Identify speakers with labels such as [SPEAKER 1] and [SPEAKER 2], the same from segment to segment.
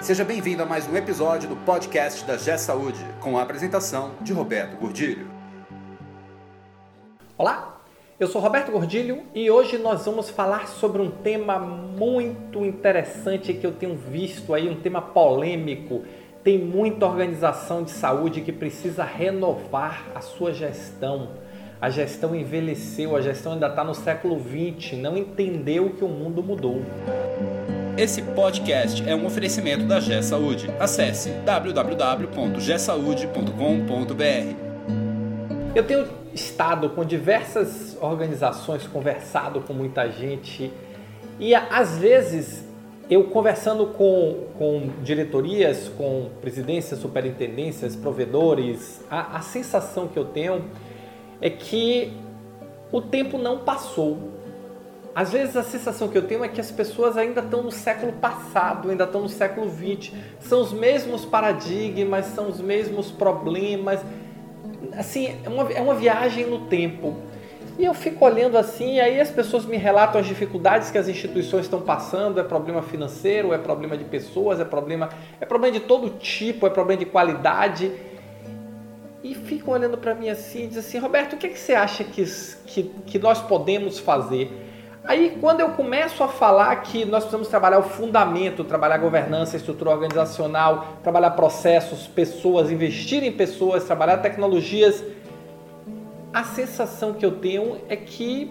[SPEAKER 1] Seja bem-vindo a mais um episódio do podcast da G Saúde, com a apresentação de Roberto Gordilho.
[SPEAKER 2] Olá, eu sou Roberto Gordilho e hoje nós vamos falar sobre um tema muito interessante que eu tenho visto aí, um tema polêmico. Tem muita organização de saúde que precisa renovar a sua gestão. A gestão envelheceu, a gestão ainda está no século XX, não entendeu que o mundo mudou.
[SPEAKER 1] Esse podcast é um oferecimento da G Saúde. Acesse www.gsaude.com.br.
[SPEAKER 2] Eu tenho estado com diversas organizações, conversado com muita gente e às vezes eu conversando com, com diretorias, com presidências, superintendências, provedores, a, a sensação que eu tenho é que o tempo não passou às vezes a sensação que eu tenho é que as pessoas ainda estão no século passado, ainda estão no século XX. São os mesmos paradigmas, são os mesmos problemas. Assim, é uma, é uma viagem no tempo. E eu fico olhando assim, e aí as pessoas me relatam as dificuldades que as instituições estão passando, é problema financeiro, é problema de pessoas, é problema, é problema de todo tipo, é problema de qualidade. E ficam olhando para mim assim e dizem assim, Roberto, o que, é que você acha que, que, que nós podemos fazer? Aí, quando eu começo a falar que nós precisamos trabalhar o fundamento, trabalhar governança, estrutura organizacional, trabalhar processos, pessoas, investir em pessoas, trabalhar tecnologias, a sensação que eu tenho é que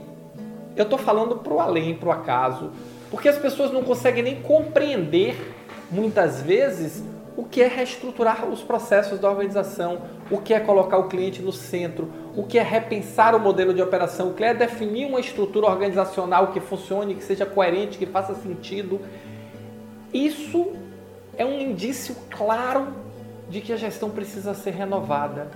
[SPEAKER 2] eu estou falando para o além, para o acaso, porque as pessoas não conseguem nem compreender, muitas vezes, o que é reestruturar os processos da organização, o que é colocar o cliente no centro, o que é repensar o modelo de operação, o que é definir uma estrutura organizacional que funcione, que seja coerente, que faça sentido. Isso é um indício claro de que a gestão precisa ser renovada.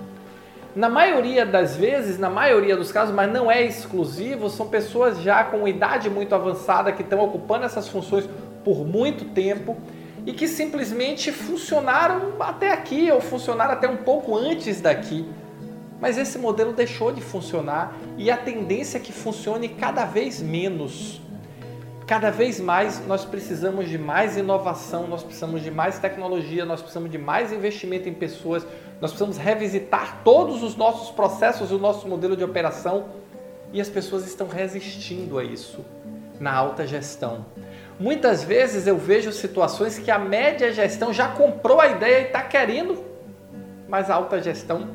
[SPEAKER 2] Na maioria das vezes, na maioria dos casos, mas não é exclusivo, são pessoas já com idade muito avançada que estão ocupando essas funções por muito tempo e que simplesmente funcionaram até aqui ou funcionaram até um pouco antes daqui. Mas esse modelo deixou de funcionar e a tendência é que funcione cada vez menos. Cada vez mais nós precisamos de mais inovação, nós precisamos de mais tecnologia, nós precisamos de mais investimento em pessoas, nós precisamos revisitar todos os nossos processos e o nosso modelo de operação e as pessoas estão resistindo a isso na alta gestão. Muitas vezes eu vejo situações que a média gestão já comprou a ideia e está querendo, mas a alta gestão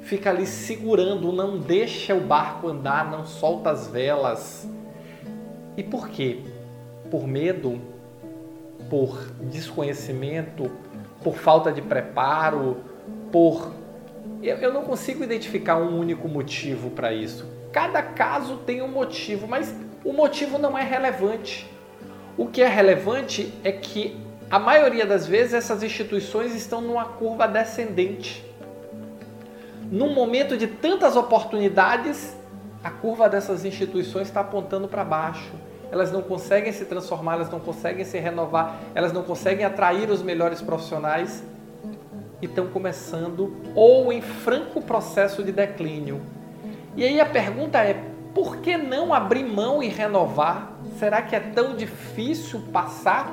[SPEAKER 2] fica ali segurando, não deixa o barco andar, não solta as velas. E por quê? Por medo, por desconhecimento, por falta de preparo, por. Eu, eu não consigo identificar um único motivo para isso. Cada caso tem um motivo, mas o motivo não é relevante. O que é relevante é que a maioria das vezes essas instituições estão numa curva descendente. Num momento de tantas oportunidades, a curva dessas instituições está apontando para baixo. Elas não conseguem se transformar, elas não conseguem se renovar, elas não conseguem atrair os melhores profissionais e estão começando ou em franco processo de declínio. E aí a pergunta é: por que não abrir mão e renovar? Será que é tão difícil passar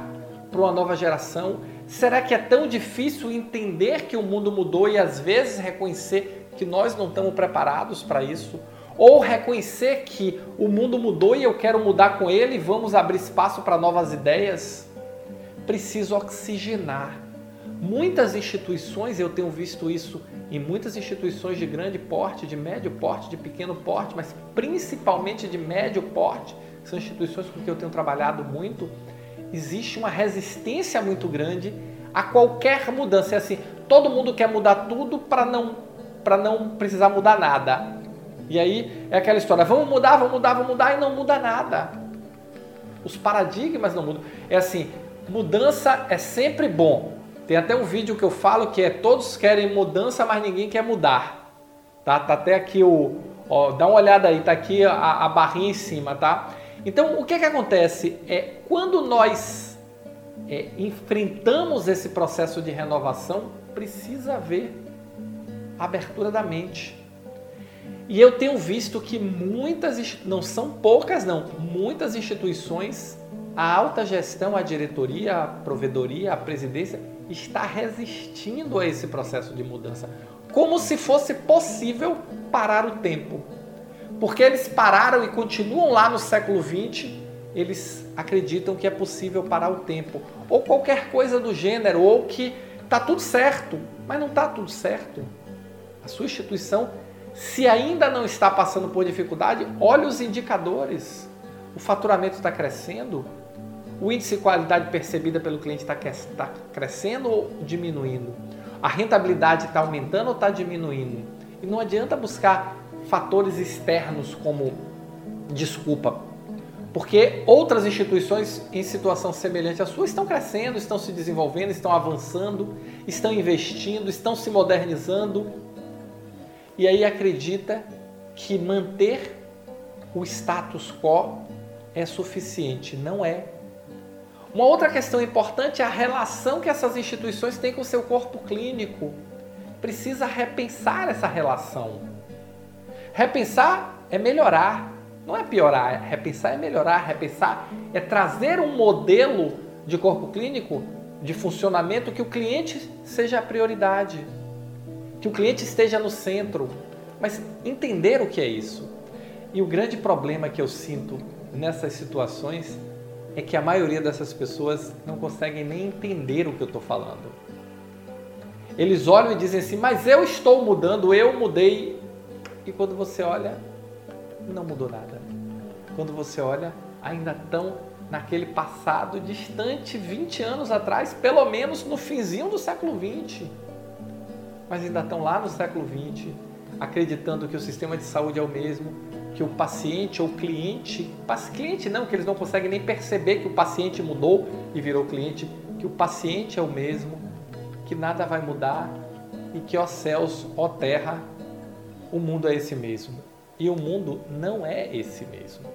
[SPEAKER 2] para uma nova geração? Será que é tão difícil entender que o mundo mudou e às vezes reconhecer que nós não estamos preparados para isso? Ou reconhecer que o mundo mudou e eu quero mudar com ele e vamos abrir espaço para novas ideias? Preciso oxigenar. Muitas instituições, eu tenho visto isso em muitas instituições de grande porte, de médio porte, de pequeno porte, mas principalmente de médio porte, são instituições com que eu tenho trabalhado muito, existe uma resistência muito grande a qualquer mudança. É assim, todo mundo quer mudar tudo para não, para não precisar mudar nada. E aí é aquela história, vamos mudar, vamos mudar, vamos mudar e não muda nada. Os paradigmas não mudam. É assim, mudança é sempre bom. Tem até um vídeo que eu falo que é todos querem mudança, mas ninguém quer mudar. Tá, tá até aqui o, ó, dá uma olhada aí, tá aqui a, a barrinha em cima, tá? Então, o que, que acontece? É quando nós é, enfrentamos esse processo de renovação, precisa haver abertura da mente. E eu tenho visto que muitas, não são poucas não, muitas instituições a alta gestão, a diretoria, a provedoria, a presidência está resistindo a esse processo de mudança, como se fosse possível parar o tempo. Porque eles pararam e continuam lá no século XX, eles acreditam que é possível parar o tempo, ou qualquer coisa do gênero, ou que está tudo certo, mas não está tudo certo. A sua instituição, se ainda não está passando por dificuldade, olhe os indicadores. O faturamento está crescendo, o índice de qualidade percebida pelo cliente está tá crescendo ou diminuindo? A rentabilidade está aumentando ou está diminuindo? E não adianta buscar fatores externos como desculpa, porque outras instituições em situação semelhante à sua estão crescendo, estão se desenvolvendo, estão avançando, estão investindo, estão se modernizando. E aí acredita que manter o status quo é suficiente. Não é. Uma outra questão importante é a relação que essas instituições têm com o seu corpo clínico. Precisa repensar essa relação. Repensar é melhorar, não é piorar. Repensar é melhorar. Repensar é trazer um modelo de corpo clínico, de funcionamento, que o cliente seja a prioridade, que o cliente esteja no centro. Mas entender o que é isso. E o grande problema que eu sinto nessas situações é que a maioria dessas pessoas não conseguem nem entender o que eu estou falando. Eles olham e dizem assim, mas eu estou mudando, eu mudei. E quando você olha, não mudou nada. Quando você olha, ainda estão naquele passado distante, 20 anos atrás, pelo menos no finzinho do século 20. Mas ainda estão lá no século 20, acreditando que o sistema de saúde é o mesmo, que o paciente ou cliente, cliente não, que eles não conseguem nem perceber que o paciente mudou e virou cliente, que o paciente é o mesmo, que nada vai mudar e que ó céus, ó terra, o mundo é esse mesmo. E o mundo não é esse mesmo.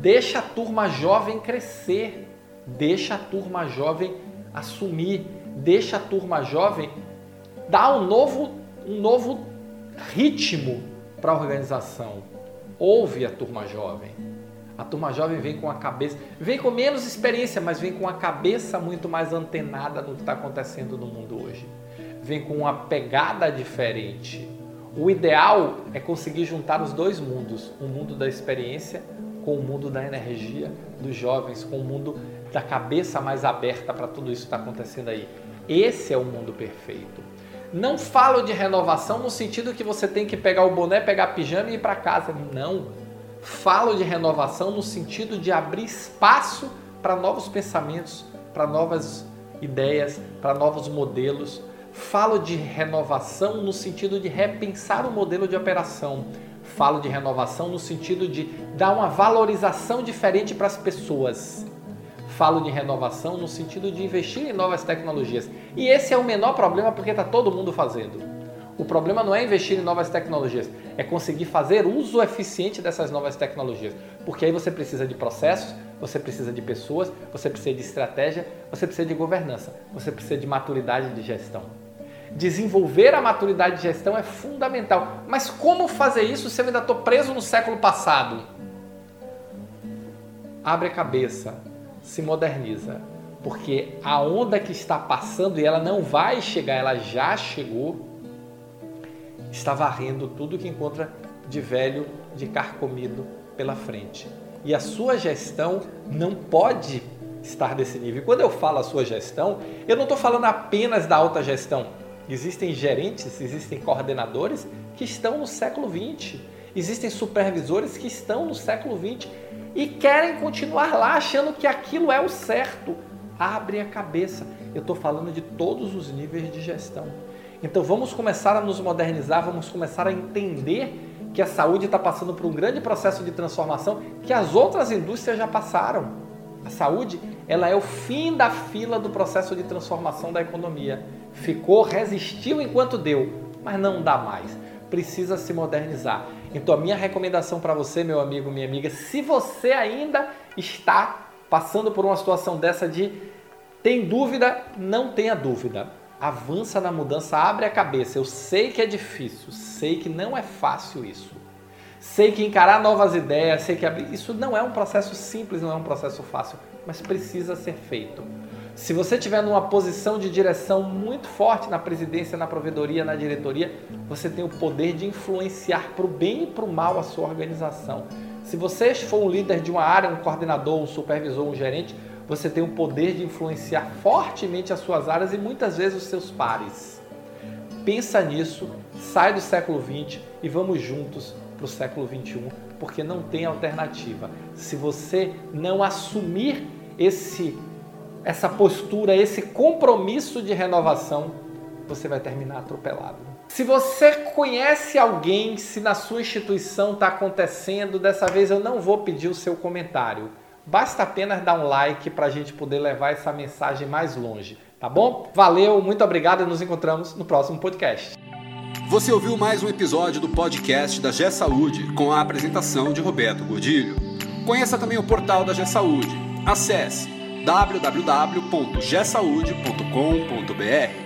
[SPEAKER 2] Deixa a turma jovem crescer, deixa a turma jovem assumir, deixa a turma jovem dar um novo, um novo ritmo para a organização ouve a turma jovem. A turma jovem vem com a cabeça, vem com menos experiência, mas vem com a cabeça muito mais antenada no que está acontecendo no mundo hoje. Vem com uma pegada diferente. O ideal é conseguir juntar os dois mundos: o mundo da experiência com o mundo da energia dos jovens, com o mundo da cabeça mais aberta para tudo isso que está acontecendo aí. Esse é o mundo perfeito. Não falo de renovação no sentido que você tem que pegar o boné, pegar pijama e ir para casa. Não. Falo de renovação no sentido de abrir espaço para novos pensamentos, para novas ideias, para novos modelos. Falo de renovação no sentido de repensar o modelo de operação. Falo de renovação no sentido de dar uma valorização diferente para as pessoas falo de renovação no sentido de investir em novas tecnologias. E esse é o menor problema porque está todo mundo fazendo. O problema não é investir em novas tecnologias, é conseguir fazer uso eficiente dessas novas tecnologias. Porque aí você precisa de processos, você precisa de pessoas, você precisa de estratégia, você precisa de governança, você precisa de maturidade de gestão. Desenvolver a maturidade de gestão é fundamental. Mas como fazer isso se eu ainda estou preso no século passado? Abre a cabeça, se moderniza, porque a onda que está passando e ela não vai chegar, ela já chegou, está varrendo tudo que encontra de velho, de carcomido pela frente. E a sua gestão não pode estar desse nível. E quando eu falo a sua gestão, eu não estou falando apenas da alta gestão. Existem gerentes, existem coordenadores que estão no século 20. Existem supervisores que estão no século 20 e querem continuar lá achando que aquilo é o certo. Abre a cabeça. Eu estou falando de todos os níveis de gestão. Então vamos começar a nos modernizar, vamos começar a entender que a saúde está passando por um grande processo de transformação que as outras indústrias já passaram. A saúde ela é o fim da fila do processo de transformação da economia. Ficou, resistiu enquanto deu, mas não dá mais. Precisa se modernizar. Então, a minha recomendação para você, meu amigo, minha amiga, se você ainda está passando por uma situação dessa de tem dúvida, não tenha dúvida. Avança na mudança, abre a cabeça. Eu sei que é difícil, sei que não é fácil isso. Sei que encarar novas ideias, sei que abrir. Isso não é um processo simples, não é um processo fácil. mas precisa ser feito. Se você estiver numa posição de direção muito forte na presidência, na provedoria, na diretoria, você tem o poder de influenciar para o bem e para o mal a sua organização. Se você for um líder de uma área, um coordenador, um supervisor, um gerente, você tem o poder de influenciar fortemente as suas áreas e muitas vezes os seus pares. Pensa nisso, sai do século 20 e vamos juntos para o século 21, porque não tem alternativa. Se você não assumir esse essa postura, esse compromisso de renovação, você vai terminar atropelado. Se você conhece alguém, se na sua instituição está acontecendo, dessa vez eu não vou pedir o seu comentário. Basta apenas dar um like para a gente poder levar essa mensagem mais longe, tá bom? Valeu, muito obrigado e nos encontramos no próximo podcast.
[SPEAKER 1] Você ouviu mais um episódio do podcast da G Saúde com a apresentação de Roberto Gordilho. Conheça também o portal da G Saúde. Acesse www.gsaude.com.br